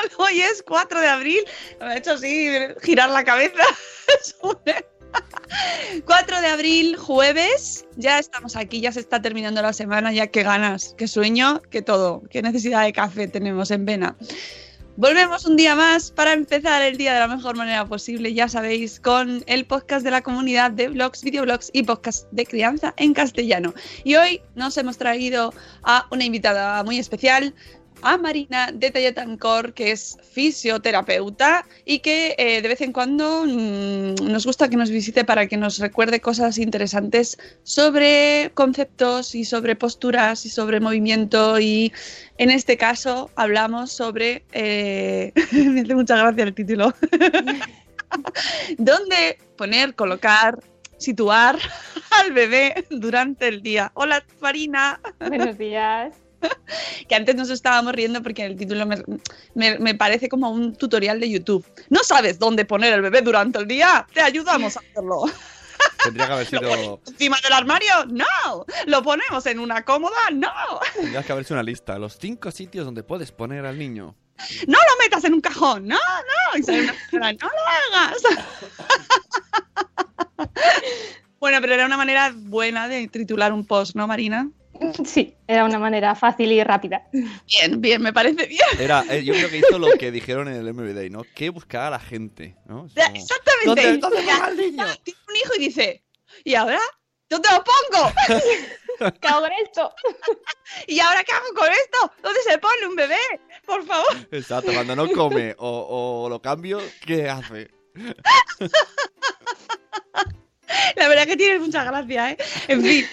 Hoy es 4 de abril. Me ha hecho así girar la cabeza. 4 de abril, jueves. Ya estamos aquí, ya se está terminando la semana. Ya qué ganas, qué sueño, qué todo. Qué necesidad de café tenemos en vena. Volvemos un día más para empezar el día de la mejor manera posible, ya sabéis, con el podcast de la comunidad de blogs, videoblogs y podcast de crianza en castellano. Y hoy nos hemos traído a una invitada muy especial, a Marina de Talletancor, que es fisioterapeuta y que eh, de vez en cuando mmm, nos gusta que nos visite para que nos recuerde cosas interesantes sobre conceptos y sobre posturas y sobre movimiento y en este caso hablamos sobre... Eh, me hace mucha gracia el título. ¿Dónde poner, colocar, situar al bebé durante el día? Hola, Marina. Buenos días que antes nos estábamos riendo porque el título me, me, me, parece como un tutorial de YouTube. ¿No sabes dónde poner el bebé durante el día? Te ayudamos a hacerlo. Tendría que haber sido. ¿Encima del armario? No. ¿Lo ponemos en una cómoda? No. Tendrías que haber sido una lista. Los cinco sitios donde puedes poner al niño. No lo metas en un cajón. No, no. Y sale una señora, no lo hagas. bueno, pero era una manera buena de titular un post, ¿no, Marina? Sí, era una manera fácil y rápida. Bien, bien, me parece bien. Era, eh, yo creo que hizo lo que dijeron en el MVD, ¿no? Que buscar a la gente, ¿no? Como, Exactamente. ¿Dónde, dónde va el niño? Tiene un hijo y dice, ¿y ahora? ¿Dónde lo pongo? ¿Qué hago con esto? ¿Y ahora qué hago con esto? ¿Dónde se pone un bebé? Por favor. Exacto, cuando no come o, o lo cambio, ¿qué hace? La verdad que tienes mucha gracia, ¿eh? En fin.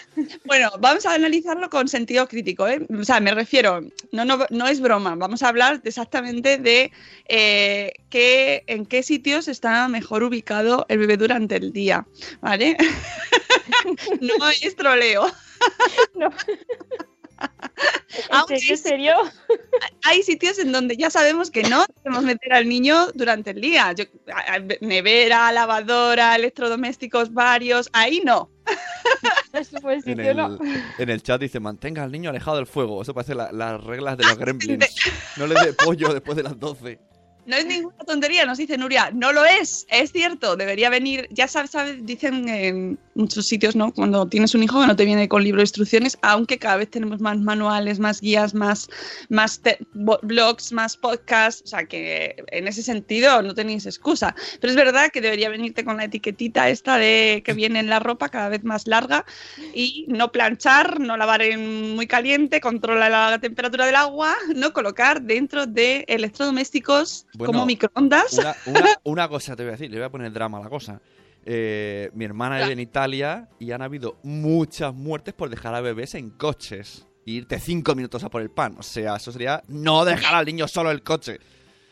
Bueno, vamos a analizarlo con sentido crítico, ¿eh? O sea, me refiero, no, no, no es broma, vamos a hablar exactamente de eh, qué, en qué sitios está mejor ubicado el bebé durante el día, ¿vale? no es troleo. No. ¿En serio, serio? Hay sitios en donde ya sabemos que no debemos meter al niño durante el día. Yo, nevera, lavadora, electrodomésticos varios, ahí no. En el, en el, chat dice, mantenga al niño alejado del fuego. Eso parece la, las reglas de los gremlins. No le dé pollo después de las 12. No es ninguna tontería, nos dice Nuria. No lo es, es cierto, debería venir. Ya sabes, sabes dicen en muchos sitios, ¿no? Cuando tienes un hijo que no te viene con libro de instrucciones, aunque cada vez tenemos más manuales, más guías, más, más blogs, más podcasts. O sea que en ese sentido no tenéis excusa. Pero es verdad que debería venirte con la etiquetita esta de que viene en la ropa cada vez más larga y no planchar, no lavar en muy caliente, controla la temperatura del agua, no colocar dentro de electrodomésticos Bueno, como microondas. Una, una- una cosa te voy a decir, le voy a poner drama a la cosa. Eh, mi hermana vive en Italia y han habido muchas muertes por dejar a bebés en coches. E irte cinco minutos a por el pan. O sea, eso sería no dejar al niño solo en el coche.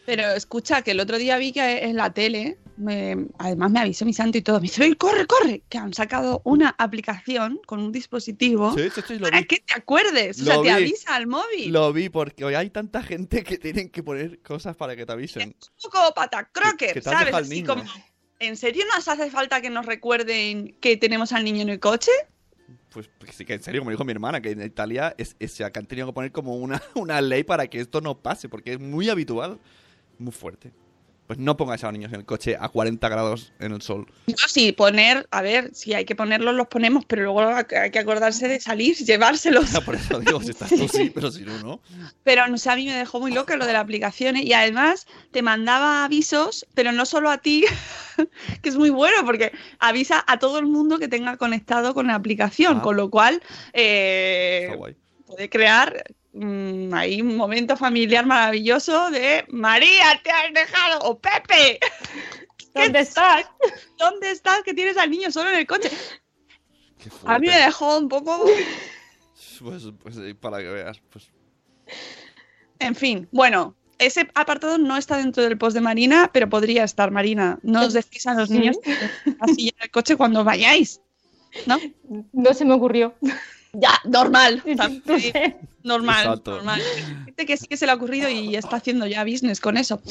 Pero escucha, que el otro día vi que en la tele, me- además me avisó mi santo y todo, me dice, "Ven, corre, corre, que han sacado una aplicación con un dispositivo Sí, sí, sí, lo para vi. que te acuerdes, o Lo sea, te vi. avisa al móvil. Lo vi porque hoy hay tanta gente que tienen que poner cosas para que te avisen. Es un poco Que te has ¿sabes? Así niño. como, ¿en serio nos hace falta que nos recuerden que tenemos al niño en el coche? Pues, pues sí que en serio, como dijo mi hermana, que en Italia es, es- que han tenido que poner como una, una ley para que esto no pase, porque es muy habitual, muy fuerte. Pues no pongáis a los niños en el coche a 40 grados en el sol. Yo sí, poner, a ver, si hay que ponerlos, los ponemos, pero luego hay que acordarse de salir, llevárselos. Por eso digo, si estás tú sí, pero si no, no. Pero no sé, a mí me dejó muy loca lo de la aplicación ¿eh? y además te mandaba avisos, pero no solo a ti, que es muy bueno porque avisa a todo el mundo que tenga conectado con la aplicación, Ah. con lo cual eh, puede crear mm, ahí un momento familiar maravilloso de María, te has dejado, o Pepe, ¿Dónde estás? ¿dónde estás que tienes al niño solo en el coche? A mí me dejó un poco... Pues, pues eh, para que veas. Pues, En fin, bueno, ese apartado no está dentro del post de Marina, pero podría estar, Marina. No os decís a los Sí. niños así en el coche cuando vayáis. ¿No? No se me ocurrió. Ya, normal. Normal, Exacto. normal. Gente que sí que se le ha ocurrido y está haciendo ya business con eso.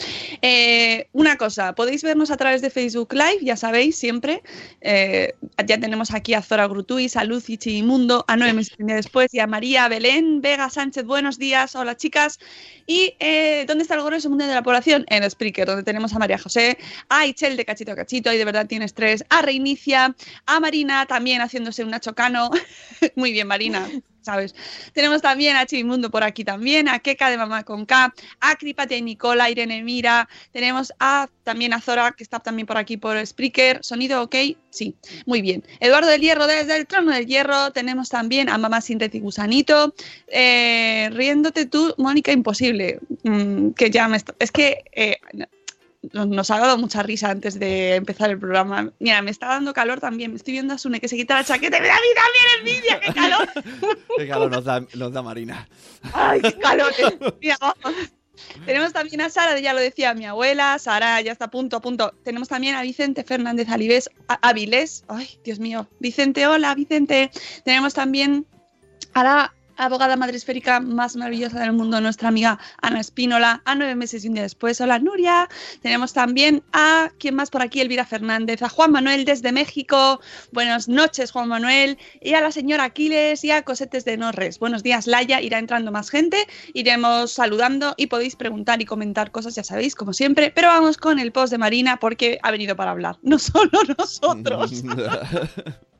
Eh, una cosa, podéis vernos a través de Facebook Live, ya sabéis, siempre. Eh, ya tenemos aquí a Zora Grutuis, a Lucy Chimundo, a día después y a María Belén Vega Sánchez. Buenos días, hola chicas. Y eh, ¿dónde está el grueso mundial de la población? En Spreaker, donde tenemos a María José, a Ichel de Cachito a Cachito, y de verdad tienes tres, a Reinicia, a Marina también haciéndose un Nacho Cano. Muy bien, Marina. ¿Sabes? Tenemos también a Chimundo por aquí también, a Keka de Mamá con K, a Cripatia y Nicola, Irene Mira, tenemos a también a Zora, que está también por aquí por Spreaker. ¿Sonido ok? Sí, muy bien. Eduardo del Hierro desde el trono del Hierro, tenemos también a Mamá Sin Red y Gusanito, eh, riéndote tú, Mónica Imposible, mm, que ya me... Es que... eh, nos- ha dado mucha risa antes de empezar el programa. Mira, me está dando calor también. Me estoy viendo a Sune que se quita la chaqueta da a mí también envidia. ¡Qué calor! qué calor nos da, nos da Marina. ¡Ay, qué calor! Mira, vamos. Tenemos también a Sara, ya lo decía mi abuela. Sara ya está a punto, a punto. Tenemos también a Vicente Fernández Alibés, Avilés. Ay, Dios mío. Vicente, hola, Vicente. Tenemos también a la abogada madre esférica más maravillosa del mundo, nuestra amiga Ana Espínola, a nueve meses y un día después. Hola, Nuria. Tenemos también a, ¿quién más por aquí? Elvira Fernández, a Juan Manuel desde México. Buenas noches, Juan Manuel. Y a la señora Aquiles y a Cosetes de Norres. Buenos días, Laia. Irá entrando más gente. Iremos saludando y podéis preguntar y comentar cosas, ya sabéis, como siempre. Pero vamos con el post de Marina porque ha venido para hablar. No solo nosotros.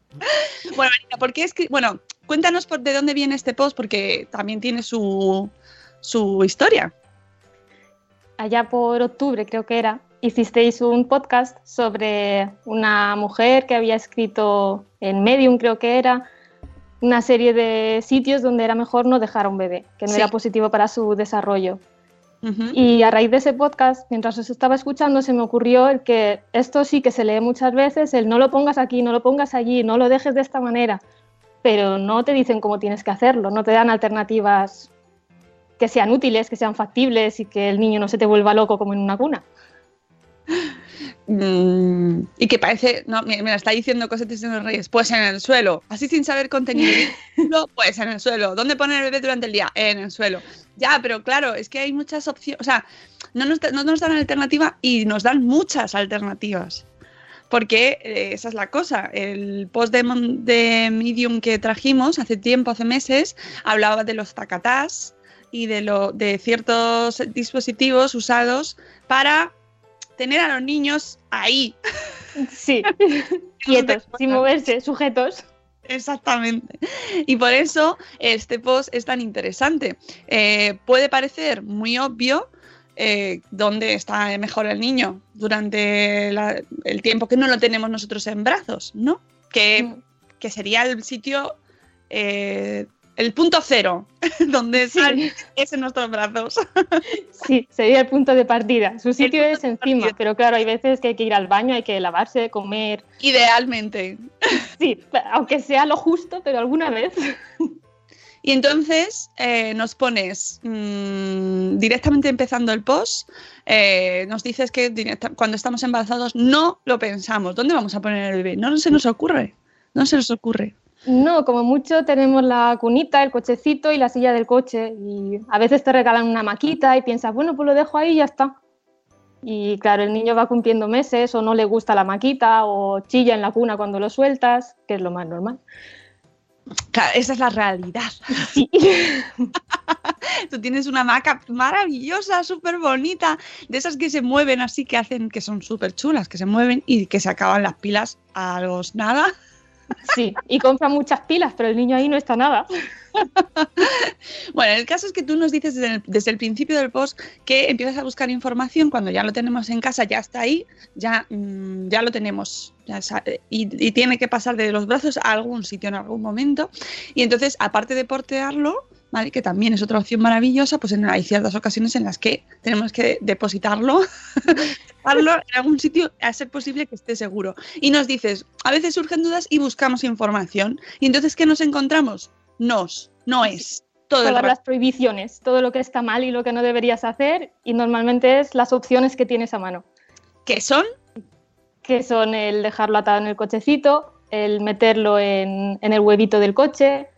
Bueno, Marina, ¿por qué escri- Bueno, cuéntanos por de dónde viene este post porque también tiene su, su historia. Allá por octubre, creo que era, hicisteis un podcast sobre una mujer que había escrito en Medium, creo que era, una serie de sitios donde era mejor no dejar a un bebé, que no Sí. era positivo para su desarrollo. Y a raíz de ese podcast, mientras os estaba escuchando, se me ocurrió el que esto sí que se lee muchas veces, el no lo pongas aquí, no lo pongas allí, no lo dejes de esta manera, pero no te dicen cómo tienes que hacerlo, no te dan alternativas que sean útiles, que sean factibles y que el niño no se te vuelva loco como en una cuna. Mm, y que parece, no, me, me la está diciendo Cosetes de los Reyes, pues en el suelo, así sin saber contenido, no, pues en el suelo, ¿dónde poner el bebé durante el día? En el suelo. Ya, pero claro, es que hay muchas opciones, o sea, no nos, no nos dan alternativa y nos dan muchas alternativas. Porque eh, esa es la cosa. El post de Medium que trajimos hace tiempo, hace meses, hablaba de los tacatás y de, lo, de ciertos dispositivos usados para tener a los niños ahí. Sí, quietos, sin moverse, sujetos. Exactamente. Y por eso este post es tan interesante. Eh, puede parecer muy obvio eh, dónde está mejor el niño durante la- el tiempo que no lo tenemos nosotros en brazos, ¿no? Que, Mm. que sería el sitio eh, el punto cero, donde Sí. sale es en nuestros brazos. Sí, sería el punto de partida. Su sitio es encima, partida. pero claro, hay veces que hay que ir al baño, hay que lavarse, comer. Idealmente. Sí, aunque sea lo justo, pero alguna vez. Y entonces eh, nos pones mm, directamente empezando el post, eh, nos dices que directa- cuando estamos embarazados no lo pensamos. ¿Dónde vamos a poner el bebé? No se nos ocurre. No se nos ocurre. No, como mucho tenemos la cunita, el cochecito y la silla del coche. Y a veces te regalan una maquita y piensas, bueno, pues lo dejo ahí y ya está. Y claro, el niño va cumpliendo meses o no le gusta la maquita o chilla en la cuna cuando lo sueltas, que es lo más normal. Claro, esa es la realidad. Sí. Tú tienes una maca maravillosa, súper bonita, de esas que se mueven así, que hacen, que son súper chulas, que se mueven y que se acaban las pilas a los nada. Sí, y compra muchas pilas, pero el niño ahí no está nada. Bueno, el caso es que tú nos dices desde el, principio del post que empiezas a buscar información cuando ya lo tenemos en casa, ya está ahí, ya, mm, ya lo tenemos. ya y, y tiene que pasar de los brazos a algún sitio en algún momento. Y entonces, aparte de portearlo, ¿vale? que también es otra opción maravillosa, pues en- hay ciertas ocasiones en las que tenemos que depositarlo, dejarlo en algún sitio a ser posible que esté seguro. Y nos dices, a veces surgen dudas y buscamos información. Y entonces, ¿qué nos encontramos? Nos, no es. Todo Todas las prohibiciones, todo lo que está mal y lo que no deberías hacer, y normalmente es las opciones que tienes a mano. que son que son el dejarlo atado en el cochecito, el meterlo en, en el huevito del coche,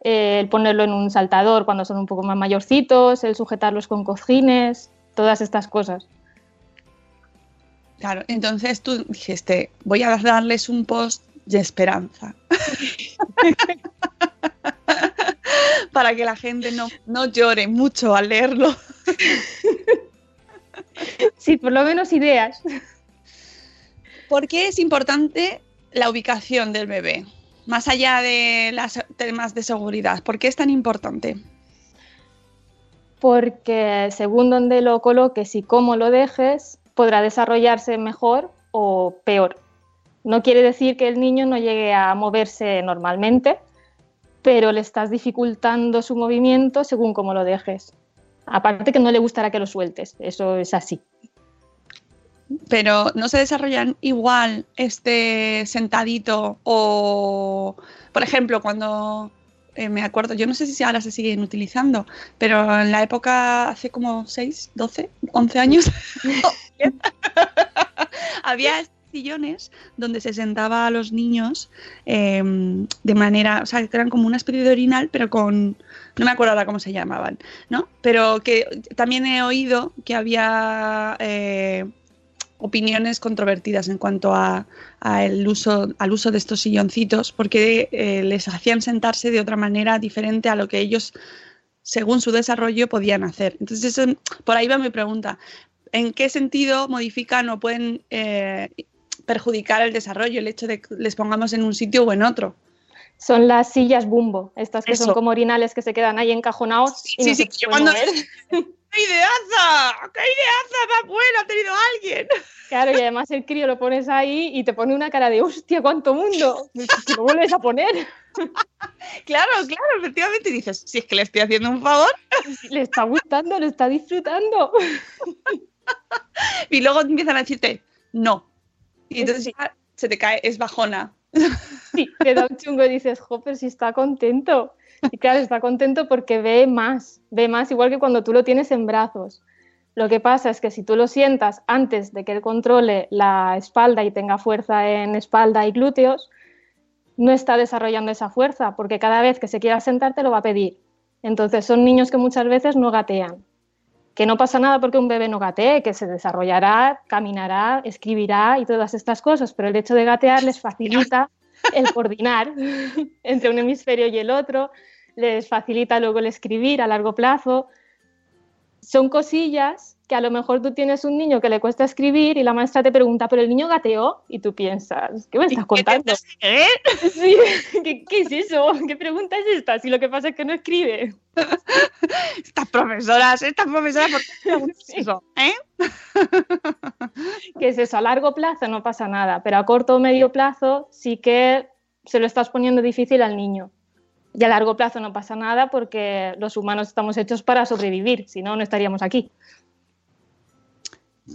el ponerlo en un saltador cuando son un poco más mayorcitos, el sujetarlos con cojines, todas estas cosas. Claro, entonces tú dijiste, voy a darles un post de esperanza. Para que la gente no, no llore mucho al leerlo. Sí, por lo menos ideas. ¿Por qué es importante la ubicación del bebé? Más allá de los temas de seguridad, ¿por qué es tan importante? Porque según donde lo coloques y cómo lo dejes, podrá desarrollarse mejor o peor. No quiere decir que el niño no llegue a moverse normalmente, pero le estás dificultando su movimiento según cómo lo dejes. Aparte que no le gustará que lo sueltes, eso es así. Pero no se desarrollan igual este sentadito o, por ejemplo, cuando eh, me acuerdo, yo no sé si ahora se siguen utilizando, pero en la época hace como 6, 12, 11 años, había sillones donde se sentaba a los niños eh, de manera, o sea, que eran como una especie de orinal, pero con, no me acuerdo ahora cómo se llamaban, ¿no? Pero que también he oído que había eh, opiniones controvertidas en cuanto a, a el uso, al uso de estos silloncitos, porque eh, les hacían sentarse de otra manera diferente a lo que ellos, según su desarrollo, podían hacer. Entonces, eso- por ahí va mi pregunta. ¿En qué sentido modifican o pueden eh, perjudicar el desarrollo el hecho de que les pongamos en un sitio o en otro? Son las sillas bumbo, estas que Eso. son como orinales que se quedan ahí encajonados y Sí, no sí, se que yo cuando- mover. ¡Qué ideaza! ¡Qué ideaza más buena ha tenido alguien! Claro, y además el crío lo pones ahí y te pone una cara de hostia, cuánto mundo. Lo vuelves a poner. Claro, claro, efectivamente. Y dices, si es que le estoy haciendo un favor. Le está gustando, lo está disfrutando. Y luego empiezan a decirte, no. Y entonces Sí. ya se te cae, es bajona. Sí, te da un chungo y dices, jo, pero si está contento. Y claro, está contento porque ve más, ve más, igual que cuando tú lo tienes en brazos. Lo que pasa es que si tú lo sientas antes de que él controle la espalda y tenga fuerza en espalda y glúteos, no está desarrollando esa fuerza, porque cada vez que se quiera sentar te lo va a pedir. Entonces son niños que muchas veces no gatean. Que no pasa nada porque un bebé no gatee, que se desarrollará, caminará, escribirá y todas estas cosas, pero el hecho de gatear les facilita el coordinar entre un hemisferio y el otro, les facilita luego el escribir a largo plazo. Son cosillas que a lo mejor tú tienes un niño que le cuesta escribir y la maestra te pregunta, ¿pero el niño gateó? Y tú piensas, ¿qué me estás contando? ¿Eh? Sí, ¿Qué, qué es eso? ¿Qué pregunta es esta? Si lo que pasa es que no escribe. Estas profesoras, estas profesoras, ¿por qué eso? ¿Eh? ¿Qué es eso? A largo plazo no pasa nada, pero a corto o medio plazo sí que se lo estás poniendo difícil al niño. Y a largo plazo no pasa nada porque los humanos estamos hechos para sobrevivir, si no, no estaríamos aquí.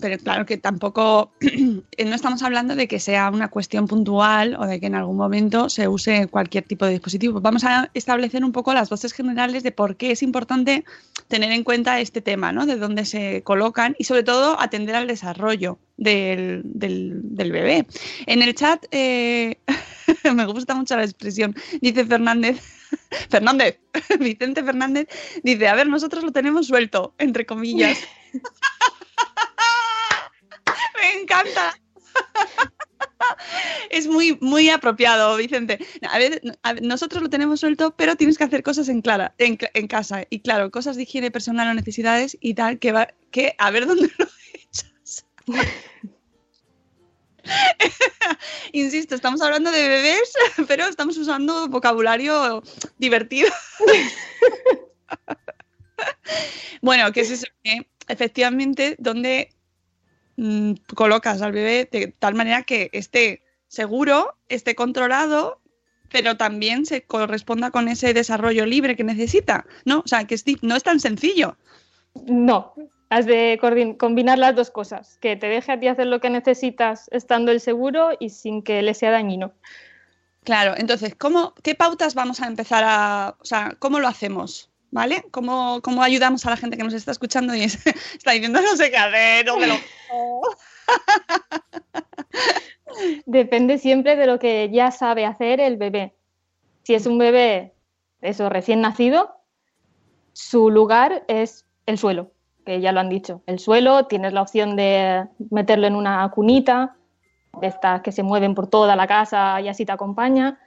Pero claro que tampoco, no estamos hablando de que sea una cuestión puntual o de que en algún momento se use cualquier tipo de dispositivo. Vamos a establecer un poco las bases generales de por qué es importante tener en cuenta este tema, ¿no? De dónde se colocan y sobre todo atender al desarrollo del, del, del bebé. En el chat eh, me gusta mucho la expresión, dice Fernández. Fernández, Vicente Fernández dice, a ver, nosotros lo tenemos suelto, entre comillas. Me encanta. Es muy, muy apropiado, Vicente. A ver, nosotros lo tenemos suelto, pero tienes que hacer cosas en, clara, en, casa. Y claro, cosas de higiene personal o necesidades y tal, que, va, que a ver dónde lo echas. Insisto, estamos hablando de bebés, pero estamos usando vocabulario divertido. bueno, que es eso, efectivamente, donde mmm, colocas al bebé de tal manera que esté seguro, esté controlado, pero también se corresponda con ese desarrollo libre que necesita, ¿no? O sea, que es, no es tan sencillo. No, has de combinar las dos cosas, que te deje a ti hacer lo que necesitas estando el seguro y sin que le sea dañino. Claro, entonces, ¿cómo, ¿qué pautas vamos a empezar a, o sea, cómo lo hacemos? ¿Vale? ¿Cómo, ¿Cómo, ayudamos a la gente que nos está escuchando y es, está diciendo no sé qué hacer, lo... Depende siempre de lo que ya sabe hacer el bebé. Si es un bebé, eso, recién nacido, su lugar es el suelo, que ya lo han dicho. El suelo, tienes la opción de meterlo en una cunita, de estas que se mueven por toda la casa y así te acompaña.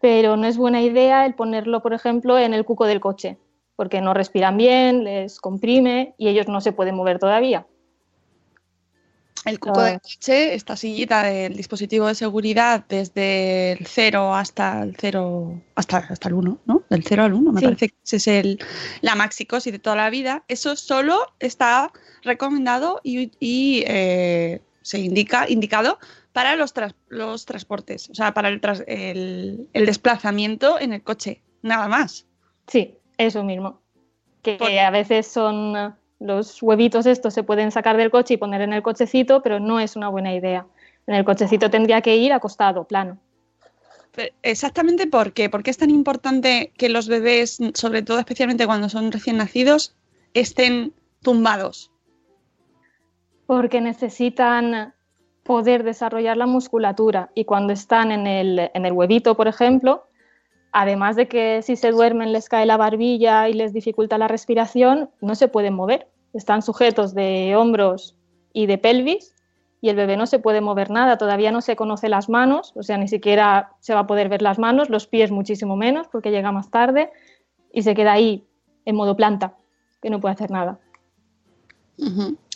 Pero no es buena idea el ponerlo, por ejemplo, en el cuco del coche, porque no respiran bien, les comprime y ellos no se pueden mover todavía. El cuco del coche, esta sillita del dispositivo de seguridad desde el 0 hasta el 0, hasta, hasta el 1, ¿no? Del 0 al 1, me sí. parece que ese es el, la maxicosis de toda la vida. Eso solo está recomendado y, y eh, se indica, indicado para los, tras, los transportes, o sea, para el, tras, el, el, desplazamiento en el coche, nada más. Sí, eso mismo. Que Por... a veces son los huevitos estos se pueden sacar del coche y poner en el cochecito, pero no es una buena idea. En el cochecito tendría que ir acostado, plano. Exactamente por qué. ¿Por qué es tan importante que los bebés, sobre todo especialmente cuando son recién nacidos, estén tumbados? Porque necesitan poder desarrollar la musculatura y cuando están en el, en el huevito, por ejemplo, además de que si se duermen les cae la barbilla y les dificulta la respiración, no se pueden mover. Están sujetos de hombros y de pelvis y el bebé no se puede mover nada. Todavía no se conoce las manos, o sea, ni siquiera se va a poder ver las manos, los pies muchísimo menos porque llega más tarde y se queda ahí en modo planta, que no puede hacer nada.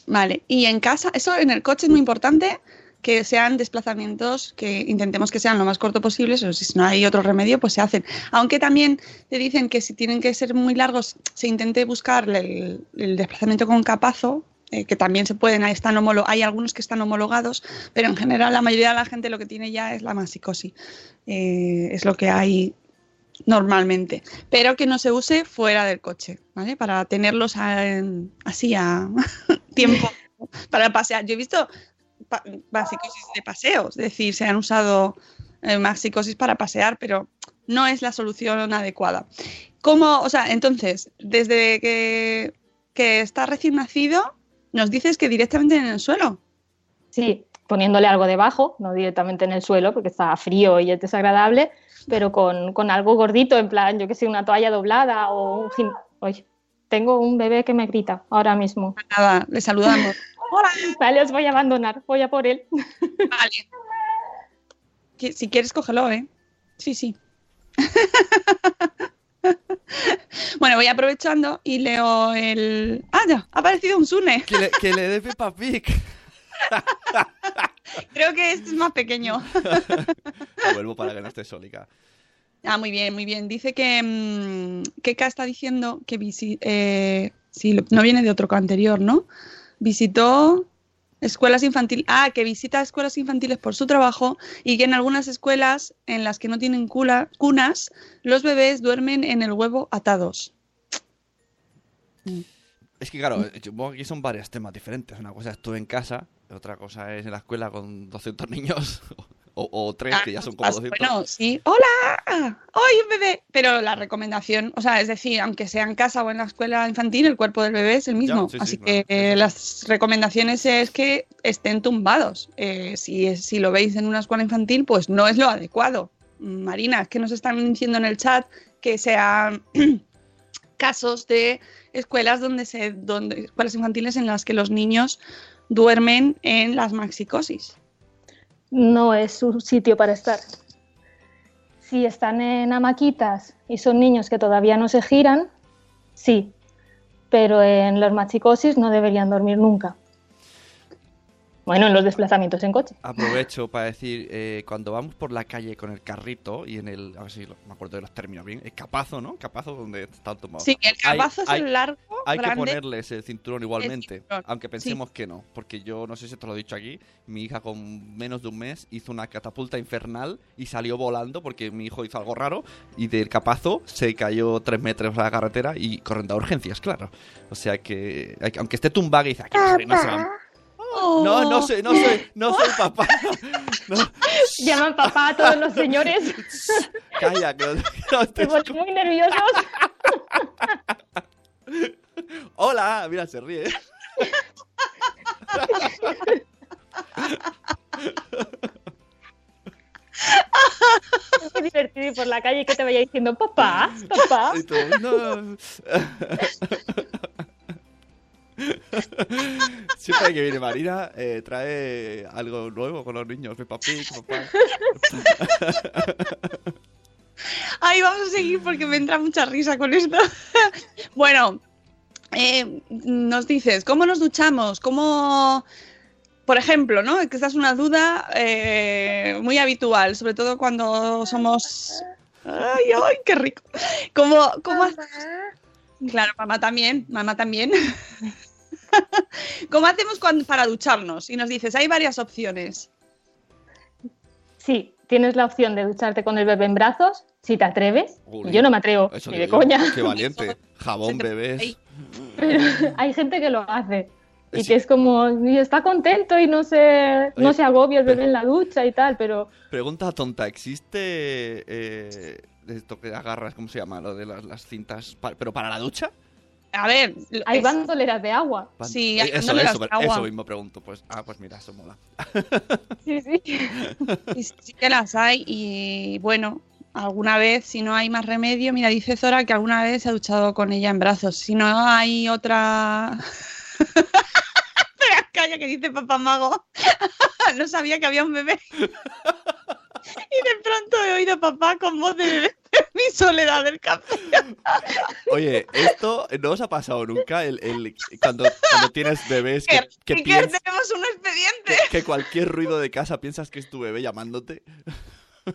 Vale, y en casa, eso en el coche es muy importante que sean desplazamientos que intentemos que sean lo más corto posible, o si no hay otro remedio, pues se hacen. Aunque también te dicen que si tienen que ser muy largos, se intente buscar el, el desplazamiento con capazo, eh, que también se pueden, están homolo hay algunos que están homologados, pero en general la mayoría de la gente lo que tiene ya es la masicosis. Eh, es lo que hay normalmente, pero que no se use fuera del coche, ¿vale? Para tenerlos a, así a tiempo para pasear. Yo he visto maxicosis de paseo, es decir, se han usado eh, maxicosis para pasear, pero no es la solución adecuada. ¿Cómo, o sea, entonces, desde que, que está recién nacido, nos dices que directamente en el suelo? Sí, poniéndole algo debajo, no directamente en el suelo, porque está frío y es desagradable, pero con, con algo gordito, en plan, yo que sé, una toalla doblada o un... Oye, tengo un bebé que me grita ahora mismo. Nada, le saludamos. Hola. Vale, os voy a abandonar, voy a por él. Vale. Si quieres, cógelo, ¿eh? Sí, sí. bueno, voy aprovechando y leo el. ¡Ah, ya! Ha aparecido un Sune. Que le, que le dé Peppa Pig. Creo que este es más pequeño. Vuelvo para que no esté sólica. Ah, muy bien, muy bien. Dice que mmm, Keka está diciendo que eh, si no viene de otro anterior, ¿no? Visitó escuelas infantiles, ah, que visita escuelas infantiles por su trabajo y que en algunas escuelas en las que no tienen cula- cunas, los bebés duermen en el huevo atados. Es que claro, supongo que son varios temas diferentes. Una cosa es tú en casa, otra cosa es en la escuela con 200 niños. O, o tres, que ya son como Ah, 200. Bueno, sí, hola, ¡ay, un bebé! Pero la recomendación, o sea, es decir, aunque sea en casa o en la escuela infantil, el cuerpo del bebé es el mismo. sí, sí, Así que eh, las recomendaciones es que estén tumbados. Eh, si, si lo veis en una escuela infantil, pues no es lo adecuado. Marina, es que nos están diciendo en el chat que sean casos de escuelas donde se donde escuelas infantiles en las que los niños duermen en las maxicosis. No es su sitio para estar. Si están en hamaquitas y son niños que todavía no se giran, sí, pero en los machicosis no deberían dormir nunca. Bueno, en los desplazamientos en coche. Aprovecho para decir, eh, cuando vamos por la calle con el carrito y en el, a ver si lo- me acuerdo de los términos bien, el capazo, ¿no? Capazo donde está tomado. Sí, el Hay- capazo es hay- el largo, Hay que grande. ponerles el cinturón igualmente, cinturón, aunque pensemos que no, porque yo no sé si te lo he dicho aquí, mi hija con menos de un mes hizo una catapulta infernal y salió volando porque mi hijo hizo algo raro y del capazo se cayó tres metros a la carretera y corriendo a urgencias, claro. O sea que, hay que- aunque esté tumbada y dice, "Aquí, Harry, no se va". Oh. No, no soy, no soy, no soy papá. No, Llaman papá a todos los señores, calla, que no- te se muy nerviosos. Hola, mira, se ríe. Muy divertido ir por la calle y que te vaya diciendo papá, papá. No. Siempre que viene Marina, eh, trae algo nuevo con los niños. Peppa Pig, papá. Ay, vamos a seguir porque me entra mucha risa con esto. bueno, eh, nos dices, ¿cómo nos duchamos? ¿Cómo, por ejemplo, ¿no? Que esta es una duda eh, muy habitual, sobre todo cuando somos... Ay, ay, qué rico. ¿Cómo, cómo Claro, mamá también, mamá también. ¿Cómo hacemos cuando- para ducharnos? Y nos dices, hay varias opciones. Sí, tienes la opción de ducharte con el bebé en brazos, si te atreves. Uy, Yo no me atrevo, Eso ni de yo, coña. Qué valiente. Jabón, bebés. Pero hay gente que lo hace. Y Sí. que es como, y está contento y no se, no Oye, se agobia el bebé en la ducha y tal, pero Pregunta tonta, ¿existe eh, esto que agarras, ¿cómo se llama? Lo de las, las cintas, pa- pero para la ducha? A ver, hay es- bandoleras de agua. Sí, Eh, hay eso, dándolas eso, de eso agua. mismo pregunto. Pues, ah, pues mira, eso mola. Sí, sí. Y sí que las hay y bueno, alguna vez, si no hay más remedio, mira, dice Zora que alguna vez se ha duchado con ella en brazos. Si no hay otra... Calla que dice papá mago. no sabía que había un bebé. y de pronto he oído papá con voz de bebé mi soledad del café. Oye, esto no os ha pasado nunca el, el- cuando, cuando tienes bebés que, que y que piensas tenemos un expediente. que, que cualquier ruido de casa piensas que es tu bebé llamándote.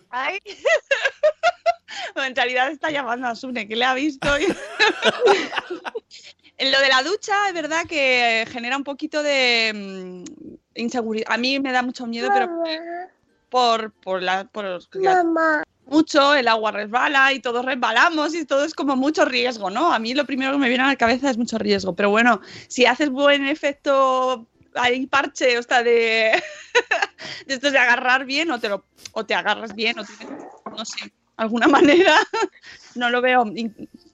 Ay. En realidad está llamando a Sune, que le ha visto. y- en lo de la ducha, es verdad que genera un poquito de mm, inseguridad. A mí me da mucho miedo, pero por, por la. Por la- mucho, el agua resbala y todos resbalamos y todo es como mucho riesgo, ¿no? A mí lo primero que me viene a la cabeza es mucho riesgo. Pero bueno, si haces buen efecto ahí parche, o sea, de, estos de agarrar bien o te lo o te agarras bien o tienes, no sé, alguna manera, no lo veo.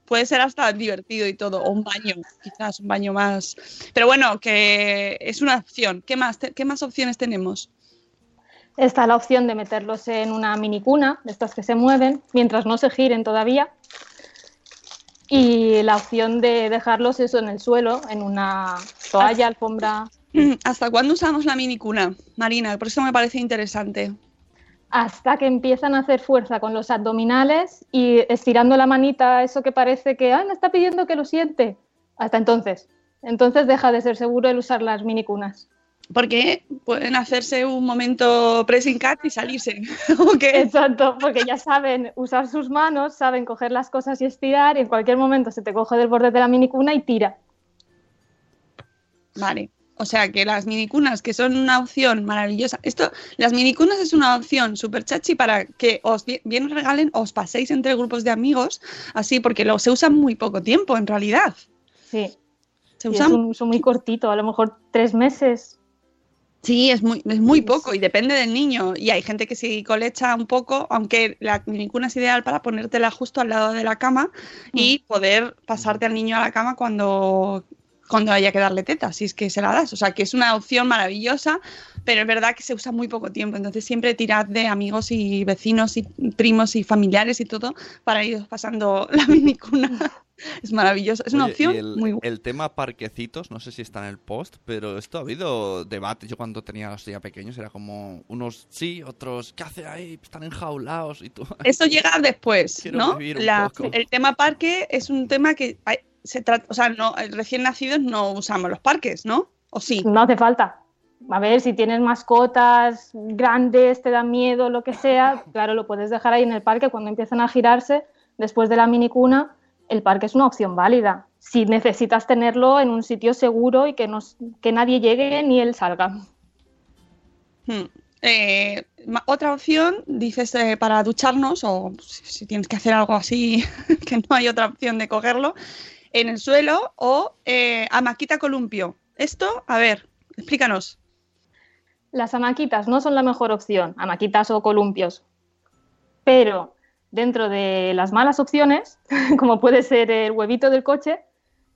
Puede ser hasta divertido y todo, o un baño, quizás un baño más. Pero bueno, que es una opción. ¿Qué más, qué más opciones tenemos? Está la opción de meterlos en una mini cuna, de estas que se mueven, mientras no se giren todavía. Y la opción de dejarlos eso en el suelo, en una toalla, alfombra, ¿Hasta cuándo usamos la minicuna, Marina? Por eso me parece interesante. hasta que empiezan a hacer fuerza con los abdominales y estirando la manita, eso que parece que Ay, me está pidiendo que lo siente. Hasta entonces. Entonces deja de ser seguro el usar las minicunas. Porque pueden hacerse un momento pressing cat y salirse. Exacto, porque ya saben usar sus manos, saben coger las cosas y estirar, y en cualquier momento se te coge del borde de la minicuna y tira. Vale. O sea que las minicunas, que son una opción maravillosa. Esto, las minicunas es una opción súper chachi para que os bi- bien os regalen os paséis entre grupos de amigos, así, porque lo, se usan muy poco tiempo en realidad. Sí, Se es usan un uso muy cortito, a lo mejor tres meses. Sí, es muy, es muy poco y depende del niño. Y hay gente que sí colecha un poco, aunque la minicuna es ideal para ponértela justo al lado de la cama y poder pasarte al niño a la cama cuando, cuando haya que darle teta, si es que se la das. O sea, que es una opción maravillosa, pero es verdad que se usa muy poco tiempo. Entonces siempre tirad de amigos y vecinos y primos y familiares y todo para ir pasando la minicuna. Es maravilloso. Es una Oye, opción y el, muy buena. el tema parquecitos, no sé si está en el post, pero esto ha habido debate. Yo cuando tenía los ya pequeños era como unos sí, otros ¿qué hace ahí? Están enjaulados y tú. Eso llega después, Quiero ¿no? La- el tema parque es un tema que se trata, o sea, no, el recién nacidos no usamos los parques, ¿no? ¿O sí? No hace falta. A ver, si tienes mascotas grandes, te da miedo, lo que sea, claro, lo puedes dejar ahí en el parque cuando empiezan a girarse después de la minicuna. El parque es una opción válida. Si necesitas tenerlo en un sitio seguro y que, no, que nadie llegue ni él salga. Hmm. Eh, otra opción, dices, eh, para ducharnos, o si, si tienes que hacer algo así, que no hay otra opción de cogerlo, en el suelo o eh, hamaquita columpio. Esto, a ver, explícanos. Las hamaquitas no son la mejor opción, hamaquitas o columpios, pero dentro de las malas opciones, como puede ser el huevito del coche,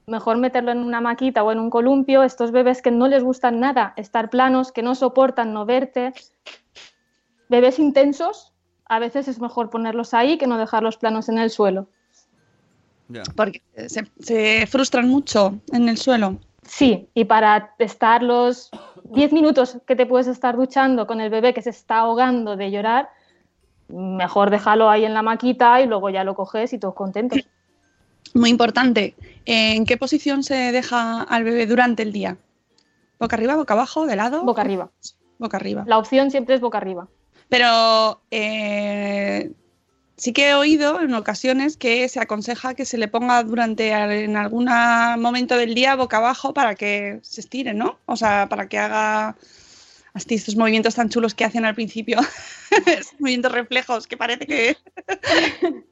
mejor meterlo en una maquita o en un columpio. Estos bebés que no les gustan nada estar planos, que no soportan no verte, bebés intensos, a veces es mejor ponerlos ahí que no dejarlos planos en el suelo. Porque se, se frustran mucho en el suelo. Sí, y para estar los 10 minutos que te puedes estar duchando con el bebé que se está ahogando de llorar, mejor déjalo ahí en la maquita y luego ya lo coges y todos contentos. Muy importante, ¿en qué posición se deja al bebé durante el día? ¿Boca arriba, boca abajo, de lado? Boca arriba. Boca arriba. La opción siempre es boca arriba. Pero eh, sí que he oído en ocasiones que se aconseja que se le ponga durante en algún momento del día boca abajo para que se estire, ¿no? O sea, para que haga así estos movimientos tan chulos que hacen al principio, movimientos reflejos que parece que...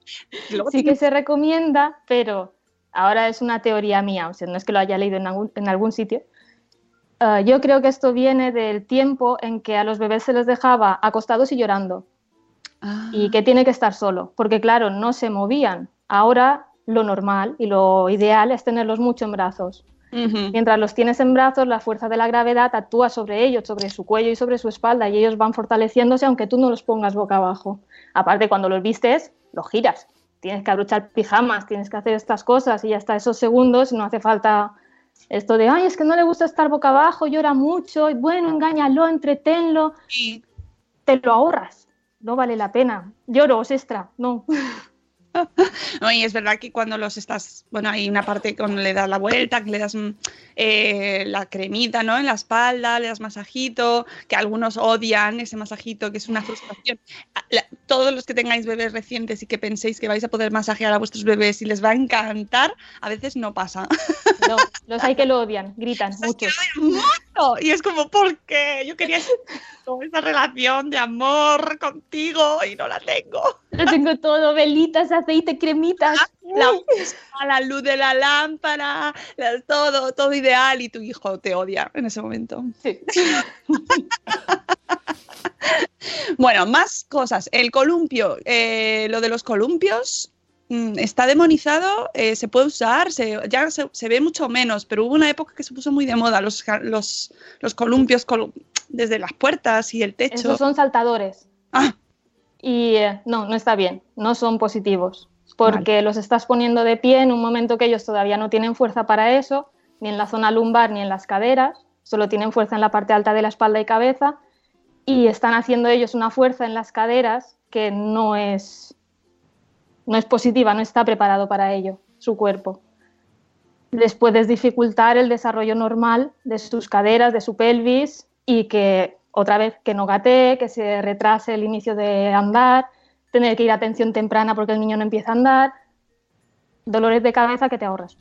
Luego Sí que se recomienda, pero ahora es una teoría mía, o sea, no es que lo haya leído en algún, en algún sitio. Ah, yo creo que esto viene del tiempo en que a los bebés se les dejaba acostados y llorando. Ah, y que tiene que estar solo, porque claro, no se movían. Ahora lo normal y lo ideal es tenerlos mucho en brazos. Mientras los tienes en brazos, la fuerza de la gravedad actúa sobre ellos, sobre su cuello y sobre su espalda, y ellos van fortaleciéndose aunque tú no los pongas boca abajo. Aparte, cuando los vistes, los giras. Tienes que abrochar pijamas, tienes que hacer estas cosas y hasta esos segundos no hace falta esto de, ay, es que no le gusta estar boca abajo, llora mucho, y bueno, engáñalo, entretenlo, Sí. te lo ahorras. No vale la pena. Lloro, os extra. No. No, y es verdad que cuando los estás, bueno, hay una parte cuando le das la vuelta, que le das mm, eh, la cremita, ¿no? En la espalda, le das masajito, que algunos odian ese masajito, que es una frustración. A- la- todos los que tengáis bebés recientes y que penséis que vais a poder masajear a vuestros bebés y les va a encantar, a veces no pasa. No, los hay que lo odian, gritan mucho. Y es como, ¿por qué? Yo quería esa relación de amor contigo y no la tengo. Lo tengo todo, velitas, aceite, cremitas. la, música, la luz de la lámpara, la- todo, todo ideal y tu hijo te odia en ese momento. Sí. Bueno, más cosas. El columpio, eh, lo de los columpios mm, está demonizado, eh, se puede usar, se, ya se, se ve mucho menos, pero hubo una época que se puso muy de moda los, los, los columpios colu- desde las puertas y el techo. Esos son saltadores. Ah, Y eh, no, no está bien, no son positivos, porque los estás poniendo de pie en un momento que ellos todavía no tienen fuerza para eso, ni en la zona lumbar ni en las caderas, solo tienen fuerza en la parte alta de la espalda y cabeza, y están haciendo ellos una fuerza en las caderas que no es, no es positiva, no está preparado para ello, su cuerpo. Les puedes dificultar el desarrollo normal de sus caderas, de su pelvis, y que otra vez que no gatee, que se retrase el inicio de andar, tener que ir a atención temprana porque el niño no empieza a andar, dolores de cabeza que te ahorras.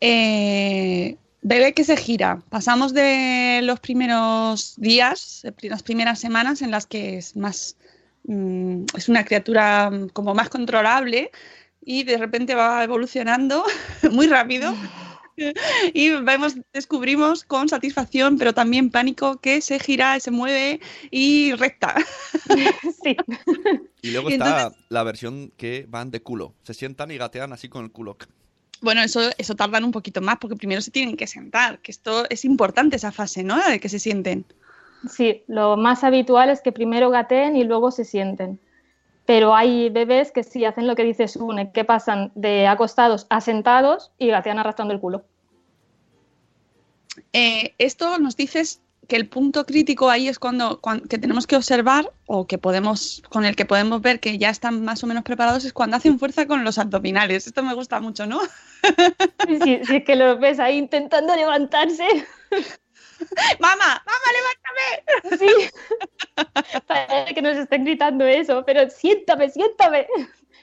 Eh, bebé que se gira. Pasamos de los primeros días, las primeras semanas en las que es más mm, es una criatura mm, como más controlable y de repente va evolucionando muy rápido y vemos, descubrimos con satisfacción, pero también pánico, que se gira, se mueve y recta. Sí. Y luego Y está entonces- la versión que van de culo. Se sientan y gatean así con el culo. Bueno, eso, eso tardan un poquito más porque primero se tienen que sentar, que esto es importante esa fase, ¿no? De que se sienten. Sí, lo más habitual es que primero gateen y luego se sienten. Pero hay bebés que sí hacen lo que dice Sune, que pasan de acostados a sentados y gatean arrastrando el culo. Eh, esto nos dices que el punto crítico ahí es cuando, cuan- que tenemos que observar o que podemos con el que podemos ver que ya están más o menos preparados es cuando hacen fuerza con los abdominales. Esto me gusta mucho, ¿no? Si, si es que los ves ahí intentando levantarse, ¡Mamá! ¡Mamá, levántame! sí. Parece que nos estén gritando eso, pero siéntame, siéntame.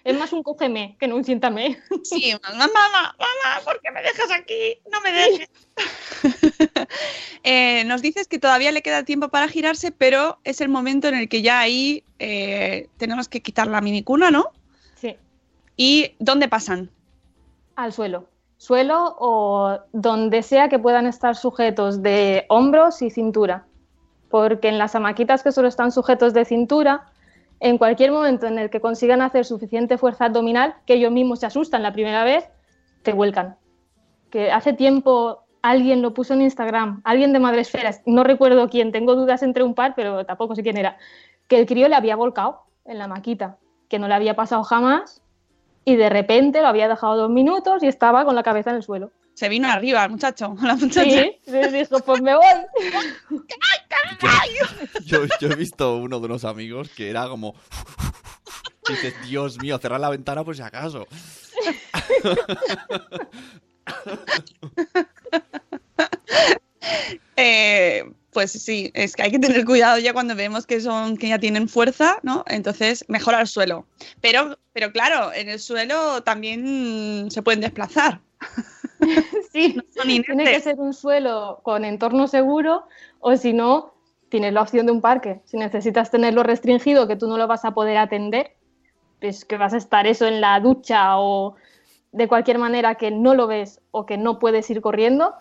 Es más un cógeme que no un siéntame. Sí, mamá, mamá, mamá, ¿por qué me dejas aquí? No me dejes. Eh, nos dices que todavía le queda tiempo para girarse, pero es el momento en el que ya ahí eh, tenemos que quitar la minicuna, ¿no? Sí, ¿Y dónde pasan? al suelo. Suelo o donde sea que puedan estar sujetos de hombros y cintura. Porque en las hamaquitas que solo están sujetos de cintura, en cualquier momento en el que consigan hacer suficiente fuerza abdominal, que ellos mismos se asustan la primera vez, te vuelcan. Que hace tiempo alguien lo puso en Instagram, alguien de Madresferas, no recuerdo quién, tengo dudas entre un par, pero tampoco sé quién era, que el crío le había volcado en la maquita, que no le había pasado jamás y de repente lo había dejado dos minutos y estaba con la cabeza en el suelo. Se vino arriba el muchacho, la muchacha. Sí, y dijo, pues me voy. Yo, yo he visto uno de unos amigos que era como. Y dices, Dios mío, cerrar la ventana por si acaso. Pues sí, es que hay que tener cuidado ya cuando vemos que son que ya tienen fuerza, ¿no? Entonces, mejor al suelo. Pero, pero claro, en el suelo también se pueden desplazar. Sí, son tiene que ser un suelo con entorno seguro o si no, tienes la opción de un parque. Si necesitas tenerlo restringido, que tú no lo vas a poder atender, pues que vas a estar eso en la ducha o de cualquier manera que no lo ves o que no puedes ir corriendo,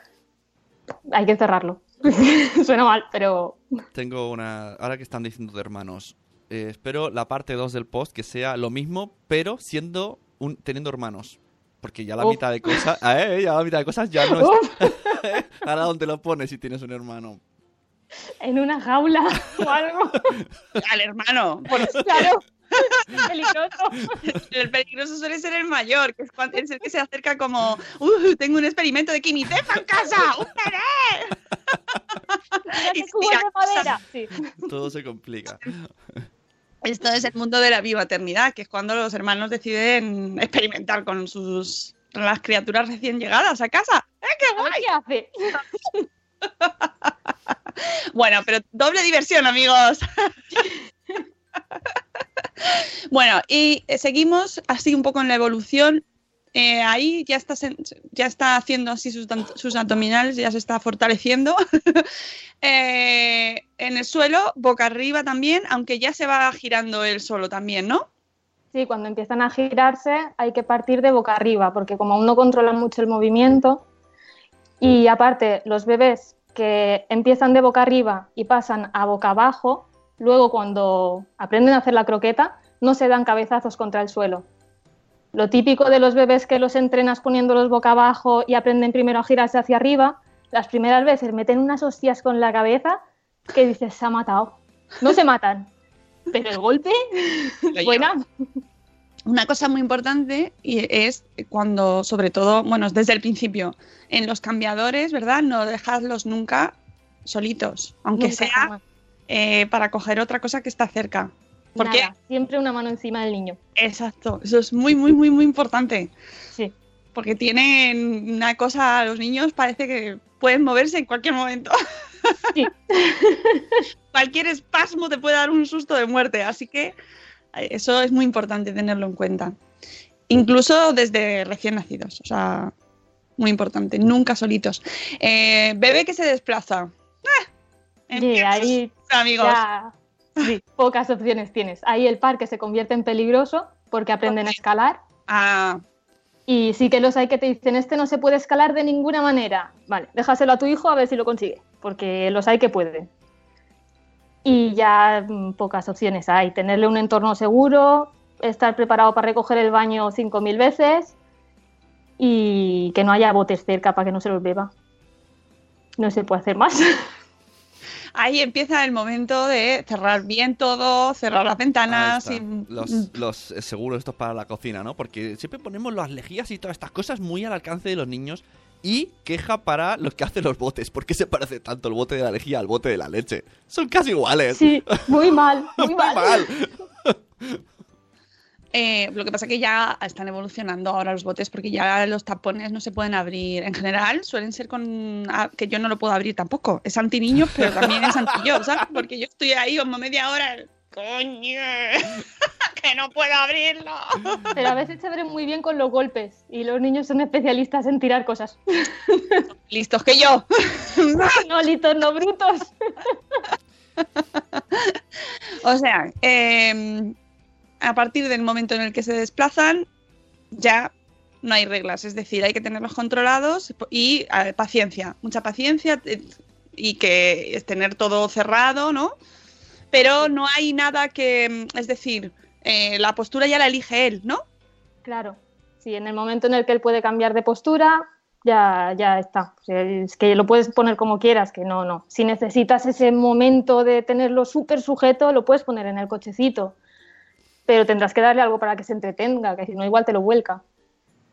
hay que cerrarlo. Suena mal, pero Tengo una. Ahora que están diciendo de hermanos, eh, espero la parte 2 del post que sea lo mismo, pero siendo un, teniendo hermanos. Porque ya la Uf. mitad de cosas. Eh, ya la mitad de cosas ya no es. Ahora, ¿dónde lo pones si tienes un hermano? en una jaula o algo. Al hermano. Bueno, Claro, peligroso. el peligroso suele ser el mayor, que es, cuando, es el que se acerca como, "Uh, tengo un experimento de quimitefa en casa, ¡un bebé! De madera. Sí. Todo se complica. Esto es el mundo de la bimaternidad, que es cuando los hermanos deciden experimentar con sus con las criaturas recién llegadas a casa. ¡Eh, qué guay! qué hace. Bueno, pero doble diversión, amigos. bueno, y eh, seguimos así un poco en la evolución. Eh, ahí ya está, haciendo así sus abdominales, ya se está fortaleciendo. Eh, en el suelo, boca arriba también, aunque ya se va girando él solo también, ¿no? Sí, cuando empiezan a girarse hay que partir de boca arriba, porque como aún no controlan mucho el movimiento, y aparte los bebés que empiezan de boca arriba y pasan a boca abajo, luego cuando aprenden a hacer la croqueta, no se dan cabezazos contra el suelo. Lo típico de los bebés que los entrenas poniéndolos boca abajo y aprenden primero a girarse hacia arriba, las primeras veces meten unas hostias con la cabeza que dices, se ha matado. No se matan, pero el golpe, buena. Una cosa muy importante y es cuando, sobre todo, bueno, desde el principio, en los cambiadores, ¿verdad? No dejarlos nunca solitos, aunque Nunca sea jamás. Eh, para coger otra cosa que está cerca. Porque, Nada, siempre una mano encima del niño. exacto, eso es muy, muy, muy, muy importante. Sí. Porque tienen una cosa, los niños parece que pueden moverse en cualquier momento. Sí. cualquier espasmo te puede dar un susto de muerte, así que eh, eso es muy importante tenerlo en cuenta. Incluso desde recién nacidos, o sea, Muy importante, nunca solitos. Eh, bebé que se desplaza. ¡Ah! Empiezas, ahí amigos. ya, sí, pocas opciones tienes. Ahí el parque se convierte en peligroso porque aprenden a escalar. Ah, Y sí que los hay que te dicen, este no se puede escalar de ninguna manera. Vale, déjaselo a tu hijo a ver si lo consigue, porque los hay que pueden. Y ya mm, pocas opciones hay. Tenerle un entorno seguro, estar preparado para recoger el baño 5.000 veces y que no haya botes cerca para que no se los beba. No se puede hacer más. ahí empieza el momento de cerrar bien todo, cerrar las ventanas. Y... Los, los eh, seguros estos para la cocina, ¿no? Porque siempre ponemos las lejías y todas estas cosas muy al alcance de los niños. Y queja para los que hacen los botes. ¿Por qué se parece tanto el bote de la lejía al bote de la leche? Son casi iguales. Sí, muy mal, muy Muy mal. mal. Eh, lo que pasa que ya están evolucionando ahora los botes porque ya los tapones no se pueden abrir. En general suelen ser con... ah, que yo no lo puedo abrir tampoco. Es anti niños, pero también es anti yo, ¿sabes? Porque yo estoy ahí como media hora... ¡Coño! ¡Que no puedo abrirlo! Pero a veces se ven muy bien con los golpes y los niños son especialistas en tirar cosas. ¡Listos que yo! No, litos, no brutos. O sea, eh, a partir del momento en el que se desplazan, ya no hay reglas. Es decir, hay que tenerlos controlados y paciencia, mucha paciencia eh, y que es tener todo cerrado, ¿no? Pero no hay nada que, mm, es decir, eh, la postura ya la elige él, ¿no? Claro, sí, en el momento en el que él puede cambiar de postura, ya, ya está. Es que lo puedes poner como quieras, que no, no. Si necesitas ese momento de tenerlo súper sujeto, lo puedes poner en el cochecito. Pero tendrás que darle algo para que se entretenga, que si no, igual te lo vuelca.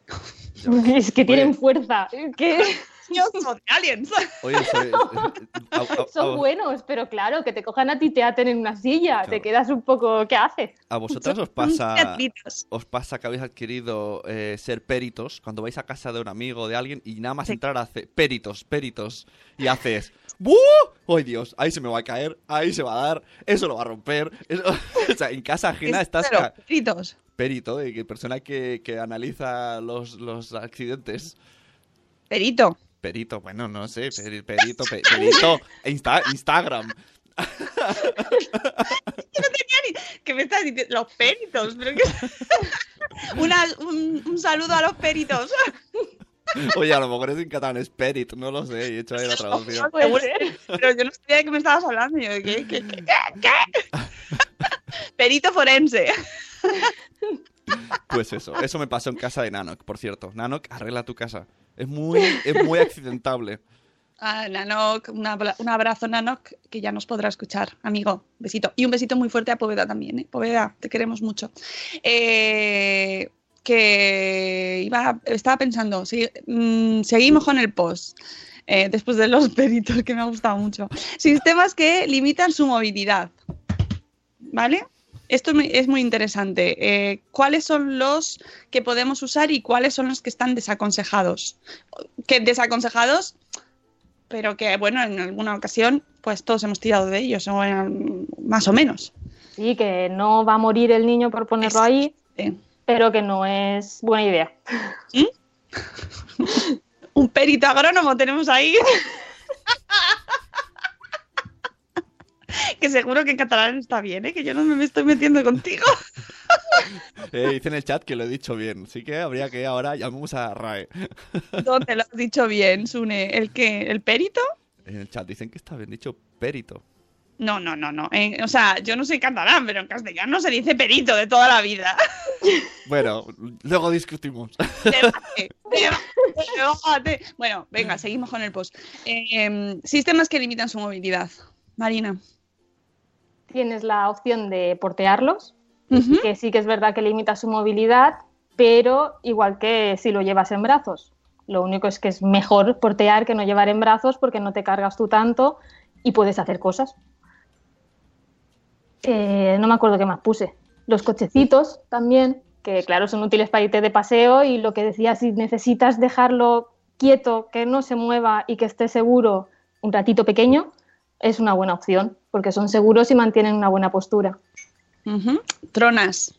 es que tienen Oye. fuerza. es que de aliens. Oye, soy- eh, a- a- son buenos, pero claro, que te cojan a ti te aten en una silla. Claro. Te quedas un poco. ¿Qué haces? ¿A vosotras os Son pasa, os pasa que habéis adquirido eh, ser peritos cuando vais a casa de un amigo o de alguien y nada más Sí. entrar hace peritos, peritos y haces ¡Bu! ¡Ay Dios! Ahí se me va a caer, ahí se va a dar, eso lo va a romper. eso- O sea, en casa ajena Es- estás pero, gritos. perito, eh, que persona que, que analiza los, los accidentes. Perito. Perito, bueno, no sé, peri- perito, pe- perito, Insta- Instagram. ¿Qué me estás diciendo? Los peritos. pero que- Una- un, un saludo a los peritos. Oye, a lo mejor es en catalán, es perit, no lo sé, he hecho ahí la traducción. Pero yo no sabía de qué me estabas hablando. Yo, ¿qué, qué, qué, qué, qué? Perito forense. Pues eso, eso me pasó en casa de Nanok, por cierto. Nanok, arregla tu casa. Es muy, es muy accidentable. Ah, Nanok, un abrazo, Nanok, que ya nos podrá escuchar, amigo. Besito. Y un besito muy fuerte a Poveda también, ¿eh? Poveda, te queremos mucho. Eh, que iba, estaba pensando, si- mm, seguimos con el post. eh, después de los peritos, que me ha gustado mucho. Sistemas que limitan su movilidad. ¿Vale? Esto es muy interesante. Eh, ¿Cuáles son los que podemos usar y cuáles son los que están desaconsejados? Que desaconsejados pero que bueno, en alguna ocasión pues todos hemos tirado de ellos, más o menos. Sí, que no va a morir el niño por ponerlo ahí, Eh, pero que no es buena idea. Un perito agrónomo tenemos ahí. que seguro que en catalán está bien, ¿eh? que yo no me estoy metiendo contigo. Eh, dice en el chat que lo he dicho bien, así que habría que ahora llamemos a RAE. ¿Dónde lo has dicho bien, Sune? ¿El qué? ¿El perito? En el chat dicen que está bien dicho perito. No, no, no, no. Eh, o sea, yo no soy catalán, pero en castellano se dice perito de toda la vida. Bueno, luego discutimos. Debate. Bueno, venga, seguimos con el post. Eh, em, sistemas que limitan su movilidad. Marina. Tienes la opción de portearlos, que sí que es verdad que limita su movilidad, pero igual que si lo llevas en brazos. Lo único es que es mejor portear que no llevar en brazos porque no te cargas tú tanto y puedes hacer cosas. Eh, no me acuerdo qué más puse. Los cochecitos también, que claro, son útiles para irte de paseo y lo que decía, si necesitas dejarlo quieto, que no se mueva y que esté seguro un ratito pequeño, es una buena opción, porque son seguros y mantienen una buena postura. Tronas.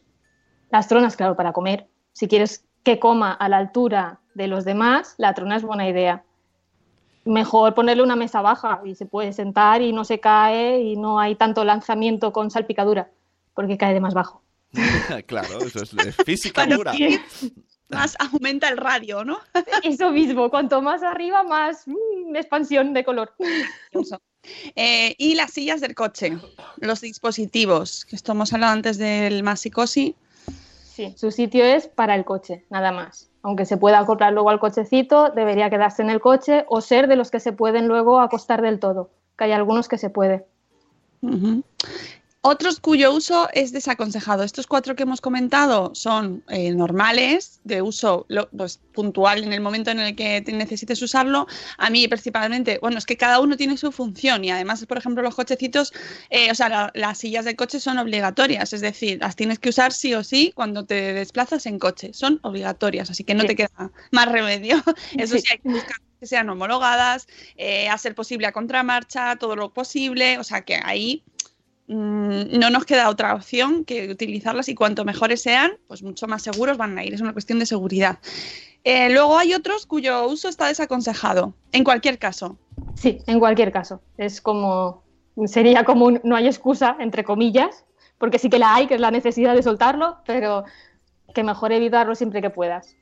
Las tronas, claro, para comer. Si quieres que coma a la altura de los demás, la trona es buena idea. Mejor ponerle una mesa baja y se puede sentar y no se cae y no hay tanto lanzamiento con salpicadura, porque cae de más bajo. claro, eso es, es física quieres, más aumenta el radio, ¿no? Eso mismo, cuanto más arriba, más mm, expansión de color. Eh, y las sillas del coche, los dispositivos, que esto hemos hablado antes del Masicosi. Sí, su sitio es para el coche, nada más. Aunque se pueda acoplar luego al cochecito, debería quedarse en el coche o ser de los que se pueden luego acostar del todo, que hay algunos que se puede. Otros cuyo uso es desaconsejado. Estos cuatro que hemos comentado son eh, normales, de uso pues, puntual en el momento en el que te necesites usarlo. A mí principalmente, bueno, es que cada uno tiene su función y además, por ejemplo, los cochecitos, eh, o sea, la- las sillas de coche son obligatorias, es decir, las tienes que usar sí o sí cuando te desplazas en coche, son obligatorias, así que no Sí. te queda más remedio. Eso sí, hay que buscar que sean homologadas, eh, a ser posible a contramarcha, todo lo posible, o sea que ahí no nos queda otra opción que utilizarlas y cuanto mejores sean, pues mucho más seguros van a ir. Es una cuestión de seguridad. Eh, luego hay otros cuyo uso está desaconsejado, en cualquier caso. Sí, en cualquier caso. Es como, sería como un no hay excusa, entre comillas, porque sí que la hay, que es la necesidad de soltarlo, pero que mejor evitarlo siempre que puedas.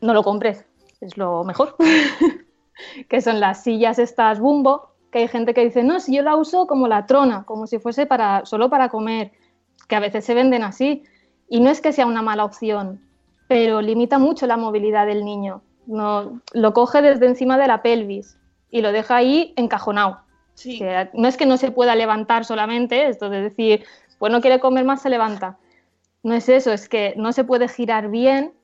No lo compres, es lo mejor. que son las sillas estas bumbo, que hay gente que dice, no, si yo la uso como la trona, como si fuese para, solo para comer, que a veces se venden así. Y no es que sea una mala opción, pero limita mucho la movilidad del niño. No, lo coge desde encima de la pelvis y lo deja ahí encajonado. Sí. No es que no se pueda levantar solamente, esto de decir, pues no quiere comer más, se levanta. No es eso, es que no se puede girar bien,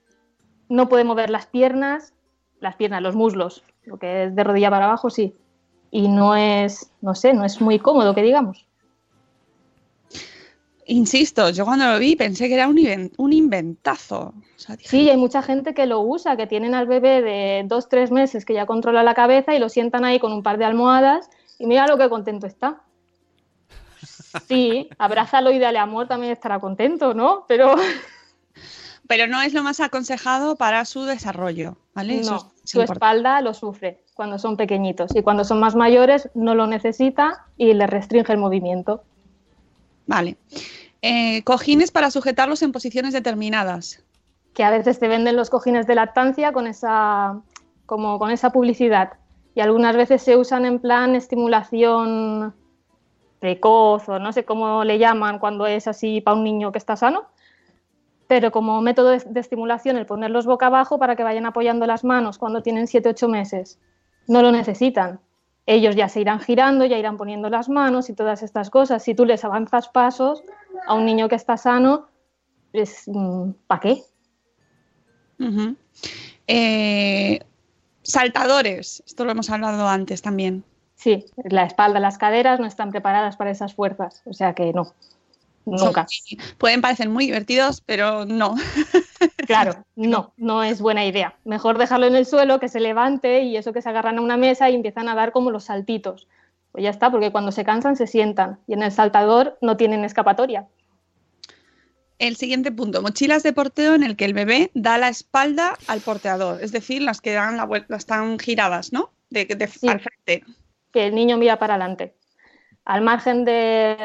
no puede mover las piernas, las piernas, los muslos, lo que es de rodilla para abajo, sí. Y no es, no sé, no es muy cómodo, que digamos. Insisto, yo cuando lo vi pensé que era un, inven- un inventazo. O sea, dije, Sí, hay mucha gente que lo usa, que tienen al bebé de dos, tres meses que ya controla la cabeza y lo sientan ahí con un par de almohadas y mira lo que contento está. Sí, abrázalo y dale amor, también estará contento, ¿no? Pero Pero no es lo más aconsejado para su desarrollo, ¿vale? No, su espalda lo sufre cuando son pequeñitos y cuando son más mayores no lo necesita y le restringe el movimiento. Vale. Eh, cojines para sujetarlos en posiciones determinadas. que a veces te venden los cojines de lactancia con esa, como con esa publicidad. Y algunas veces se usan en plan estimulación precoz o no sé cómo le llaman cuando es así para un niño que está sano. Pero como método de, estimulación, el ponerlos boca abajo para que vayan apoyando las manos cuando tienen 7-8 meses, no lo necesitan. Ellos ya se irán girando, ya irán poniendo las manos y todas estas cosas. Si tú les avanzas pasos a un niño que está sano, ¿para qué? Eh, saltadores. Esto lo hemos hablado antes también. Sí, la espalda, las caderas no están preparadas para esas fuerzas, o sea que no, nunca. Son- pueden parecer muy divertidos, pero no. Claro, no, no es buena idea. Mejor dejarlo en el suelo, que se levante y eso que se agarran a una mesa y empiezan a dar como los saltitos. Pues ya está, porque cuando se cansan se sientan y en el saltador no tienen escapatoria. El siguiente punto, mochilas de porteo en el que el bebé da la espalda al porteador, es decir, las que dan la vuelta, están giradas, ¿no? De, de- Sí. al frente. que el niño mira para adelante. Al margen de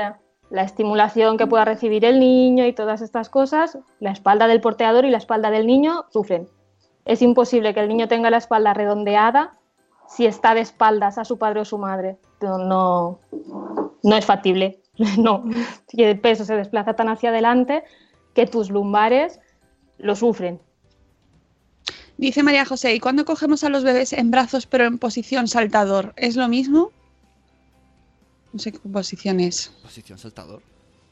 la estimulación que pueda recibir el niño y todas estas cosas, la espalda del porteador y la espalda del niño sufren. Es imposible que el niño tenga la espalda redondeada si está de espaldas a su padre o su madre. No, no, no es factible. No. Si el peso se desplaza tan hacia adelante que tus lumbares lo sufren. Dice María José, ¿y cuando cogemos a los bebés en brazos pero en posición saltador? ¿Es lo mismo? No sé qué posición es. Posición saltador.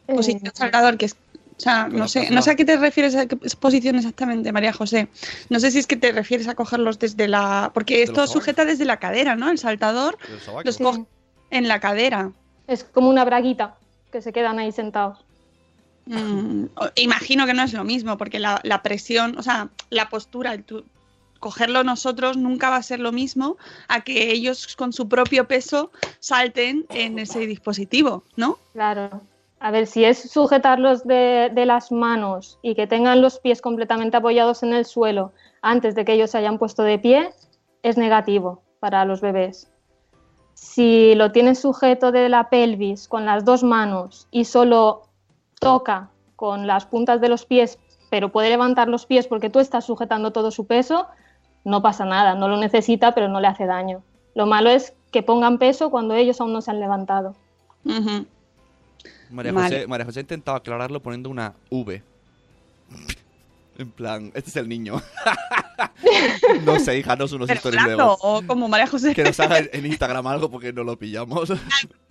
Posición Eh, saltador, que es... O sea, no sé, no sé a qué te refieres a qué posición exactamente, María José. No sé si es que te refieres a cogerlos desde la... Porque esto sujeta desde la cadera, ¿no? El saltador los Sí. coge en la cadera. Es como una braguita que se quedan ahí sentados. Mm, imagino que no es lo mismo, porque la, la presión, o sea, la postura, el tu- cogerlo nosotros nunca va a ser lo mismo a que ellos con su propio peso salten en ese dispositivo, ¿no? Claro. A ver, si es sujetarlos de, de las manos y que tengan los pies completamente apoyados en el suelo antes de que ellos se hayan puesto de pie, es negativo para los bebés. Si lo tienes sujeto de la pelvis con las dos manos y solo toca con las puntas de los pies, pero puede levantar los pies porque tú estás sujetando todo su peso, no pasa nada, no lo necesita, pero no le hace daño. Lo malo es que pongan peso cuando ellos aún no se han levantado. María, Vale. José, María José ha intentado aclararlo poniendo una V. En plan, este es el niño. no sé, hija, no son unos claro, luego. o como María José, Que nos haga en- Instagram algo porque no lo pillamos.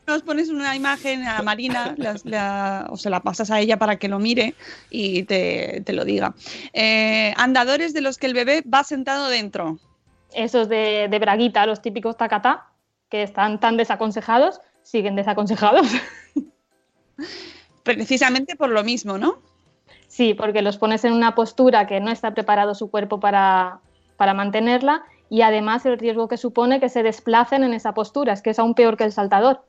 nos pones una imagen a Marina la- o se la pasas a ella para que lo mire y te, te lo diga. Eh, andadores de los que el bebé va sentado dentro. Esos de, de braguita, los típicos tacatá, que están tan desaconsejados, siguen desaconsejados. Precisamente por lo mismo, ¿no? Sí, porque los pones en una postura que no está preparado su cuerpo para, para mantenerla y además el riesgo que supone que se desplacen en esa postura, es que es aún peor que el saltador.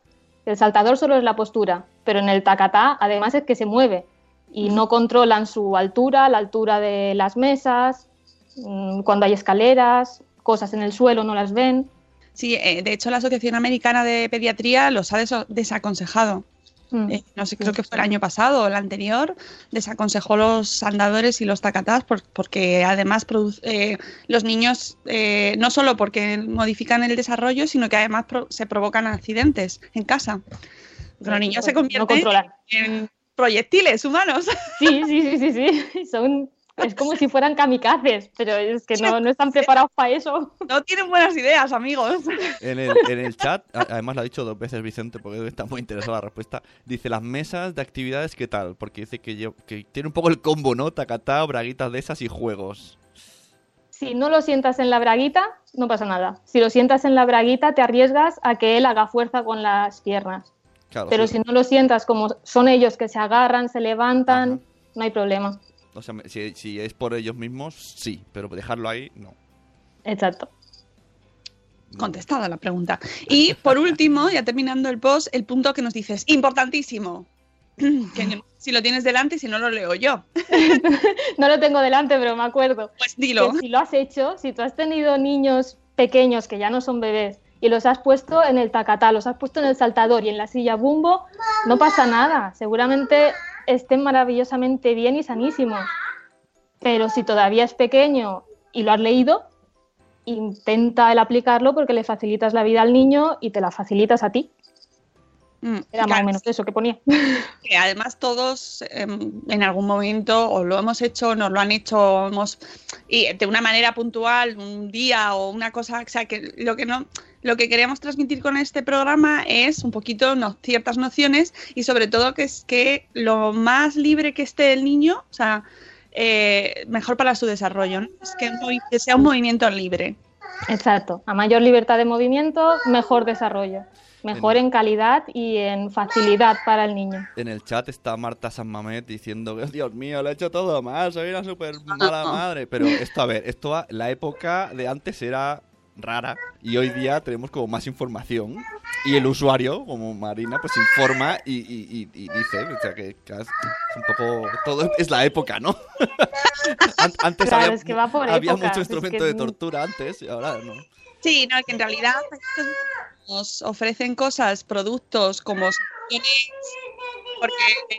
El saltador solo es la postura, pero en el tacatá además es que se mueve y no controlan su altura, la altura de las mesas, mm, cuando hay escaleras, cosas en el suelo no las ven. Sí, eh, de hecho la Asociación Americana de Pediatría los ha desaconsejado. Mm. Eh, no sé, creo que fue el año pasado o el anterior, desaconsejó los andadores y los tacatás por- porque además produ- eh, los niños, eh, no solo porque modifican el desarrollo, sino que además pro- se provocan accidentes en casa. Los niños se convierten en proyectiles humanos. Sí, sí, sí, sí, sí. Son, es como si fueran kamikazes, pero es que no, no están preparados para eso. No tienen buenas ideas, amigos. En el, en el chat, además lo ha dicho dos veces Vicente, porque está muy interesado en la respuesta. Dice las mesas de actividades, ¿qué tal? Porque dice que, yo, que tiene un poco el combo, ¿no? Tacatá, braguitas de esas y juegos. Si no lo sientas en la braguita, no pasa nada. Si lo sientas en la braguita, te arriesgas a que él haga fuerza con las piernas. Claro, Pero sí. si no lo sientas como son ellos que se agarran, se levantan, Ajá. no hay problema. O sea, si, si es por ellos mismos, sí, pero dejarlo ahí, no. Exacto. Contestada la pregunta. Y por último, ya terminando el post, el punto que nos dices, importantísimo. Que no- si lo tienes delante y si no lo leo yo. No lo tengo delante, pero me acuerdo. Pues dilo. que si lo has hecho, si tú has tenido niños pequeños que ya no son bebés y los has puesto en el tacatá, los has puesto en el saltador y en la silla bumbo, no pasa nada. Seguramente estén maravillosamente bien y sanísimos. Pero si todavía es pequeño y lo has leído, intenta el aplicarlo porque le facilitas la vida al niño y te la facilitas a ti. Mm, Era más claro, o menos eso que ponía. que además todos em, en algún momento o lo hemos hecho, nos lo han hecho, hemos y de una manera puntual, un día o una cosa, o sea que lo que no, lo que queríamos transmitir con este programa es un poquito no, ciertas nociones y sobre todo que es que lo más libre que esté el niño, o sea, eh, mejor para su desarrollo, ¿no? es que, sea un movimiento libre. Exacto. A mayor libertad de movimiento, mejor desarrollo. Mejor en calidad y en facilidad para el niño. En el chat está Marta San Mamet diciendo que, Dios mío, lo he hecho todo mal, soy una súper mala madre. Pero esto, a ver, esto, la época de antes era rara y hoy día tenemos como más información y el usuario, como Marina, pues informa y, y- y- y dice, o sea, que, que es un poco, todo es la época, ¿no? An- antes Claro, había, es que va por había mucho es instrumento que de es- tortura antes y ahora no. Sí, no, que en realidad nos ofrecen cosas, productos como porque eh,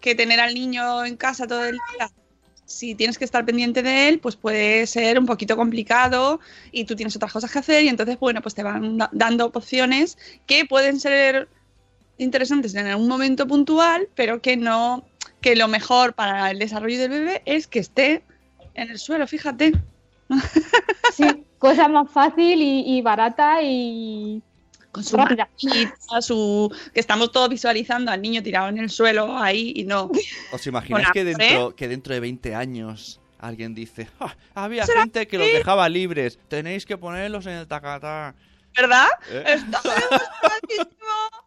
que tener al niño en casa todo el día, si tienes que estar pendiente de él, pues puede ser un poquito complicado y tú tienes otras cosas que hacer y entonces, bueno, pues te van da- dando opciones que pueden ser interesantes en un momento puntual, pero que no, que lo mejor para el desarrollo del bebé es que esté en el suelo, fíjate. Sí, cosa más fácil y, y barata y con su rápida. manita, su que estamos todos visualizando al niño tirado en el suelo ahí y no. ¿Os imagináis que dentro, que dentro de 20 años alguien dice, "Ah, había gente que los dejaba libres, tenéis que ponerlos en el tacatá? ¿Verdad? ¿Eh?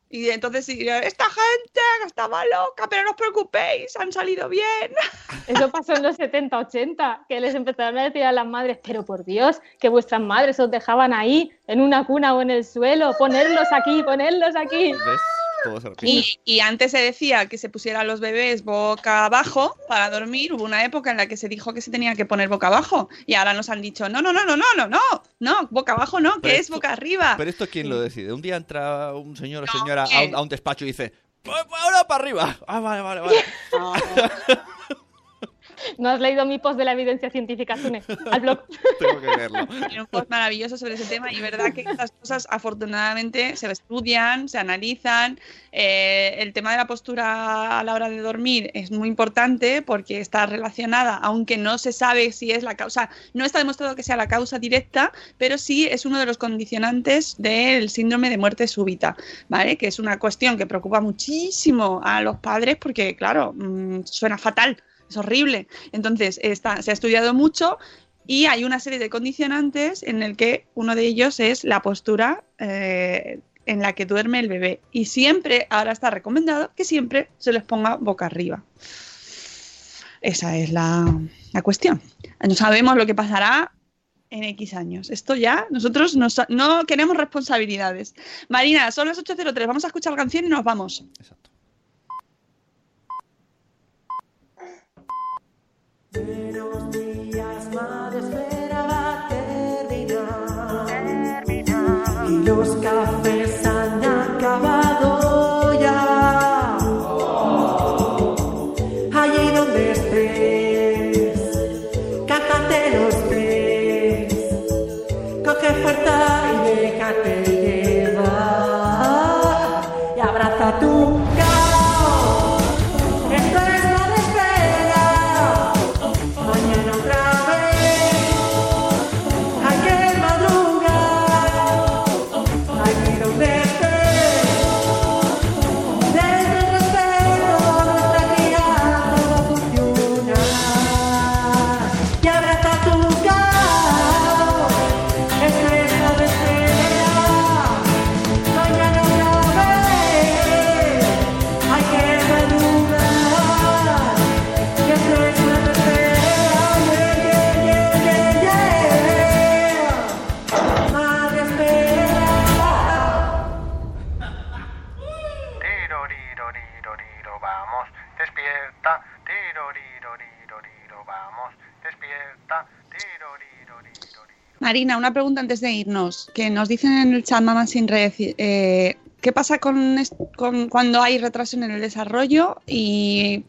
Y entonces sí, esta gente que estaba loca, pero no os preocupéis, han salido bien. Eso pasó en los 70, 80, que les empezaron a decir a las madres, pero por Dios, que vuestras madres os dejaban ahí, en una cuna o en el suelo, ponerlos aquí, ponerlos aquí. ¿Ves? Todo se repite. Y, y antes se decía que se pusieran los bebés boca abajo para dormir. Hubo una época en la que se dijo que se tenía que poner boca abajo. Y ahora nos han dicho, no, no, no, no, no, no, no, no, boca abajo no, que es esto- boca arriba. Pero esto quién lo decide. Un día entra un señor o No, señora a un, a un despacho y dice, "Pues, pues ahora para arriba. Ah, vale, vale, vale. No has leído mi post de la evidencia científica, Sune, al blog. Tengo que leerlo. Tiene un post maravilloso sobre ese tema y verdad que estas cosas afortunadamente se estudian, se analizan. Eh, el tema de la postura a la hora de dormir es muy importante porque está relacionada, aunque no se sabe si es la causa, no está demostrado que sea la causa directa, pero sí es uno de los condicionantes del síndrome de muerte súbita, ¿vale? Que es una cuestión que preocupa muchísimo a los padres porque, claro, mm, suena fatal. Horrible. Entonces, se ha estudiado mucho y hay una serie de condicionantes en el que uno de ellos es la postura eh, en la que duerme el bebé. Y siempre, ahora está recomendado que siempre se les ponga boca arriba. Esa es la, la cuestión. No sabemos lo que pasará en X años. Esto ya, nosotros no, sa- no queremos responsabilidades. Marina, son las 8.03, vamos a escuchar la canción y nos vamos. Exacto. Buenos días, madre espera va a terminar. Y los cafés han acabado Marina, una pregunta antes de irnos, que nos dicen en el chat Mamá sin red, eh, ¿qué pasa con, cuando hay retraso en el desarrollo? Y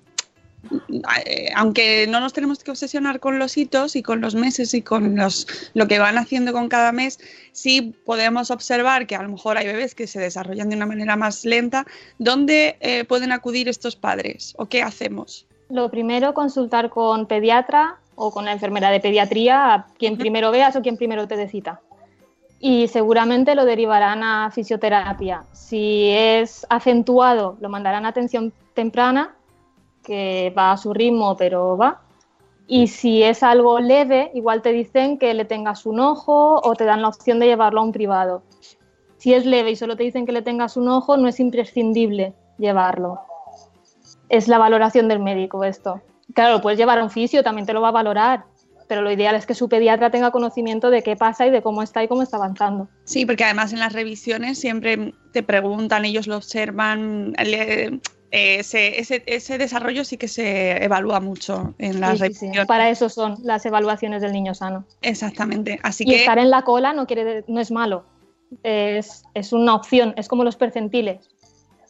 eh, aunque no nos tenemos que obsesionar con los hitos y con los meses y con los, lo que van haciendo con cada mes, sí podemos observar que a lo mejor hay bebés que se desarrollan de una manera más lenta. ¿Dónde eh, pueden acudir estos padres o qué hacemos? Lo primero, consultar con pediatra o con la enfermera de pediatría, a quien primero veas o quien primero te dé cita. Y seguramente lo derivarán a fisioterapia. Si es acentuado, lo mandarán a atención temprana, que va a su ritmo, pero va. Y si es algo leve, igual te dicen que le tengas un ojo o te dan la opción de llevarlo a un privado. Si es leve y solo te dicen que le tengas un ojo, no es imprescindible llevarlo es la valoración del médico esto. Claro, lo puedes llevar a un fisio, también te lo va a valorar, pero lo ideal es que su pediatra tenga conocimiento de qué pasa y de cómo está y cómo está avanzando. Sí, porque además en las revisiones siempre te preguntan, ellos lo observan, le- eh, ese, ese, ese desarrollo sí que se evalúa mucho en las Sí, sí, sí. revisiones. Para eso son las evaluaciones del niño sano. Exactamente. Así Y que estar en la cola no, quiere, no es malo, es, es una opción, es como los percentiles.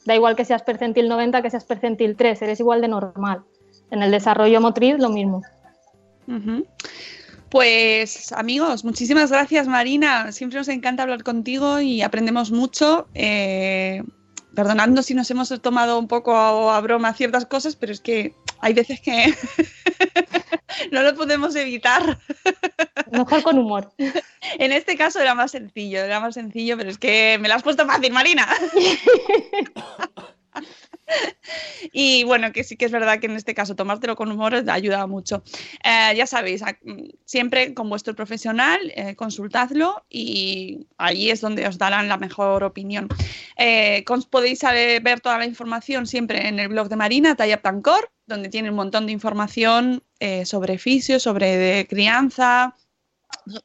Da igual que seas percentil 90 que seas percentil 3, eres igual de normal. En el desarrollo motriz lo mismo. Pues amigos, muchísimas gracias Marina. Siempre nos encanta hablar contigo y aprendemos mucho. Eh, perdonadnos si nos hemos tomado un poco a, a broma ciertas cosas, pero es que hay veces que no lo podemos evitar. Mejor con humor. En este caso era más sencillo, era más sencillo, pero es que me lo has puesto fácil, Marina. Y bueno, que sí que es verdad que en este caso tomártelo con humor ayuda mucho. Eh, ya sabéis, mm, siempre con vuestro profesional, eh, consultadlo y ahí es donde os darán la mejor opinión. Eh, podéis ver toda la información siempre en el blog de Marina, Talla Tancor, donde tiene un montón de información sobre fisio, sobre crianza,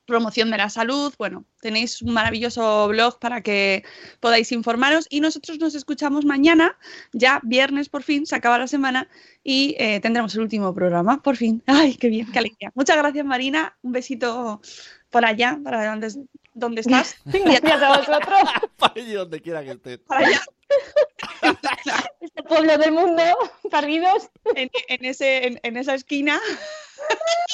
promoción de la salud. Bueno, tenéis un maravilloso blog para que podáis informaros y nosotros nos escuchamos mañana, ya viernes por fin, se acaba la semana y eh, tendremos el último programa, por fin. Ay, qué bien, qué alegría. Muchas gracias Marina, un besito por allá, para donde, donde estás. Gracias a vosotros. Para allí donde quiera que estés. Para allá. Este pueblo del mundo, perdidos. en, en ese, en, en esa esquina.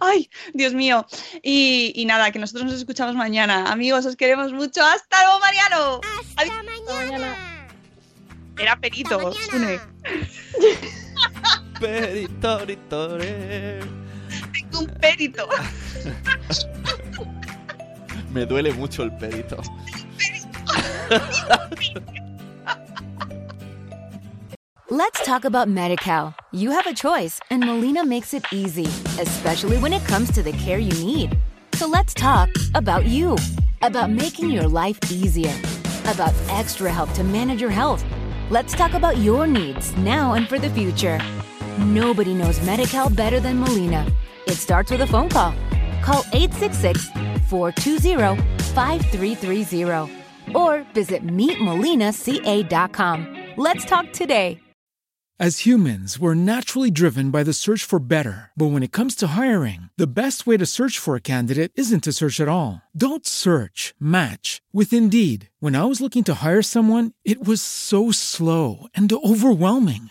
Ay, Dios mío. Y, y nada, que nosotros nos escuchamos mañana. Amigos, os queremos mucho. ¡Hasta luego, Mariano! Hasta Adiós. mañana. Era perito, Sune. mañana. Peritoritore. Tengo un perito. Me duele mucho el perito. Let's talk about MediCal. You have a choice, and Molina makes it easy, especially when it comes to the care you need. So let's talk about you, about making your life easier, about extra help to manage your health. Let's talk about your needs now and for the future. Nobody knows MediCal better than Molina. It starts with a phone call. Call 866 420 5330 or visit meetmolinaca.com. Let's talk today. As humans, we're naturally driven by the search for better. But when it comes to hiring, the best way to search for a candidate isn't to search at all. Don't search, match with Indeed. When I was looking to hire someone, it was so slow and overwhelming.